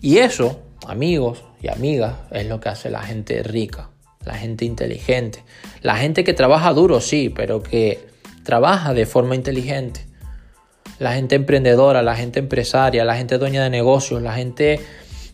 Y eso, amigos y amigas, es lo que hace la gente rica, la gente inteligente, la gente que trabaja duro, sí, pero que trabaja de forma inteligente. La gente emprendedora, la gente empresaria, la gente dueña de negocios, la gente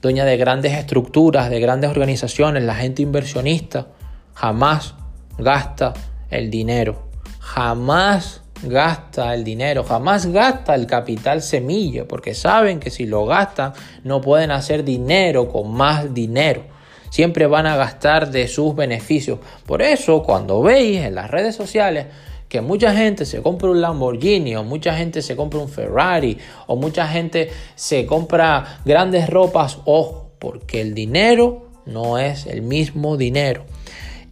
dueña de grandes estructuras, de grandes organizaciones, la gente inversionista, jamás gasta el dinero, jamás gasta el dinero, jamás gasta el capital semilla, porque saben que si lo gastan no pueden hacer dinero con más dinero. Siempre van a gastar de sus beneficios. Por eso, cuando veis en las redes sociales que mucha gente se compra un Lamborghini o mucha gente se compra un Ferrari o mucha gente se compra grandes ropas, ojo, porque el dinero no es el mismo dinero.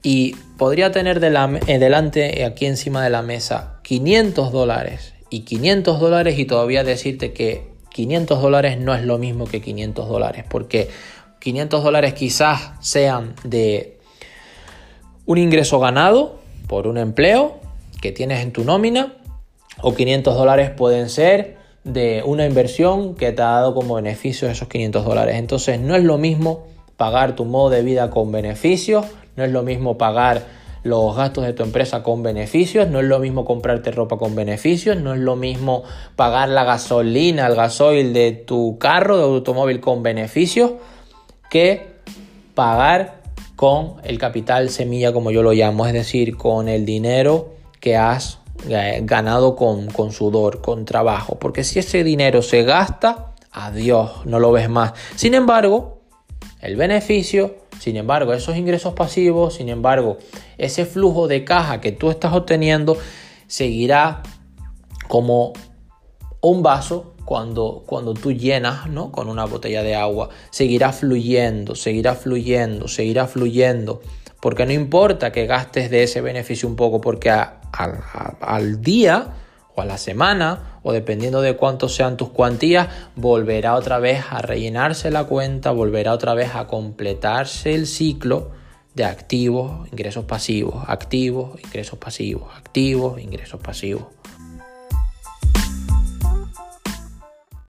Y podría tener eh, delante aquí encima de la mesa 500 dólares y 500 dólares y todavía decirte que 500 dólares no es lo mismo que 500 dólares porque 500 dólares quizás sean de un ingreso ganado por un empleo que tienes en tu nómina o 500 dólares pueden ser de una inversión que te ha dado como beneficio esos 500 dólares. Entonces no es lo mismo pagar tu modo de vida con beneficios, no es lo mismo pagar los gastos de tu empresa con beneficios, no es lo mismo comprarte ropa con beneficios, no es lo mismo pagar la gasolina, el gasoil de tu carro, de automóvil con beneficios, que pagar con el capital semilla, como yo lo llamo, es decir, con el dinero que has eh, ganado con, con sudor, con trabajo. Porque si ese dinero se gasta, adiós, no lo ves más. Sin embargo, el beneficio, sin embargo, esos ingresos pasivos, sin embargo, ese flujo de caja que tú estás obteniendo seguirá como un vaso cuando, cuando tú llenas ¿no? con una botella de agua. Seguirá fluyendo, seguirá fluyendo, seguirá fluyendo. Porque no importa que gastes de ese beneficio un poco, porque al día o a la semana o dependiendo de cuánto sean tus cuantías, volverá otra vez a rellenarse la cuenta, volverá otra vez a completarse el ciclo de activos, ingresos pasivos, activos, ingresos pasivos, activos, ingresos pasivos.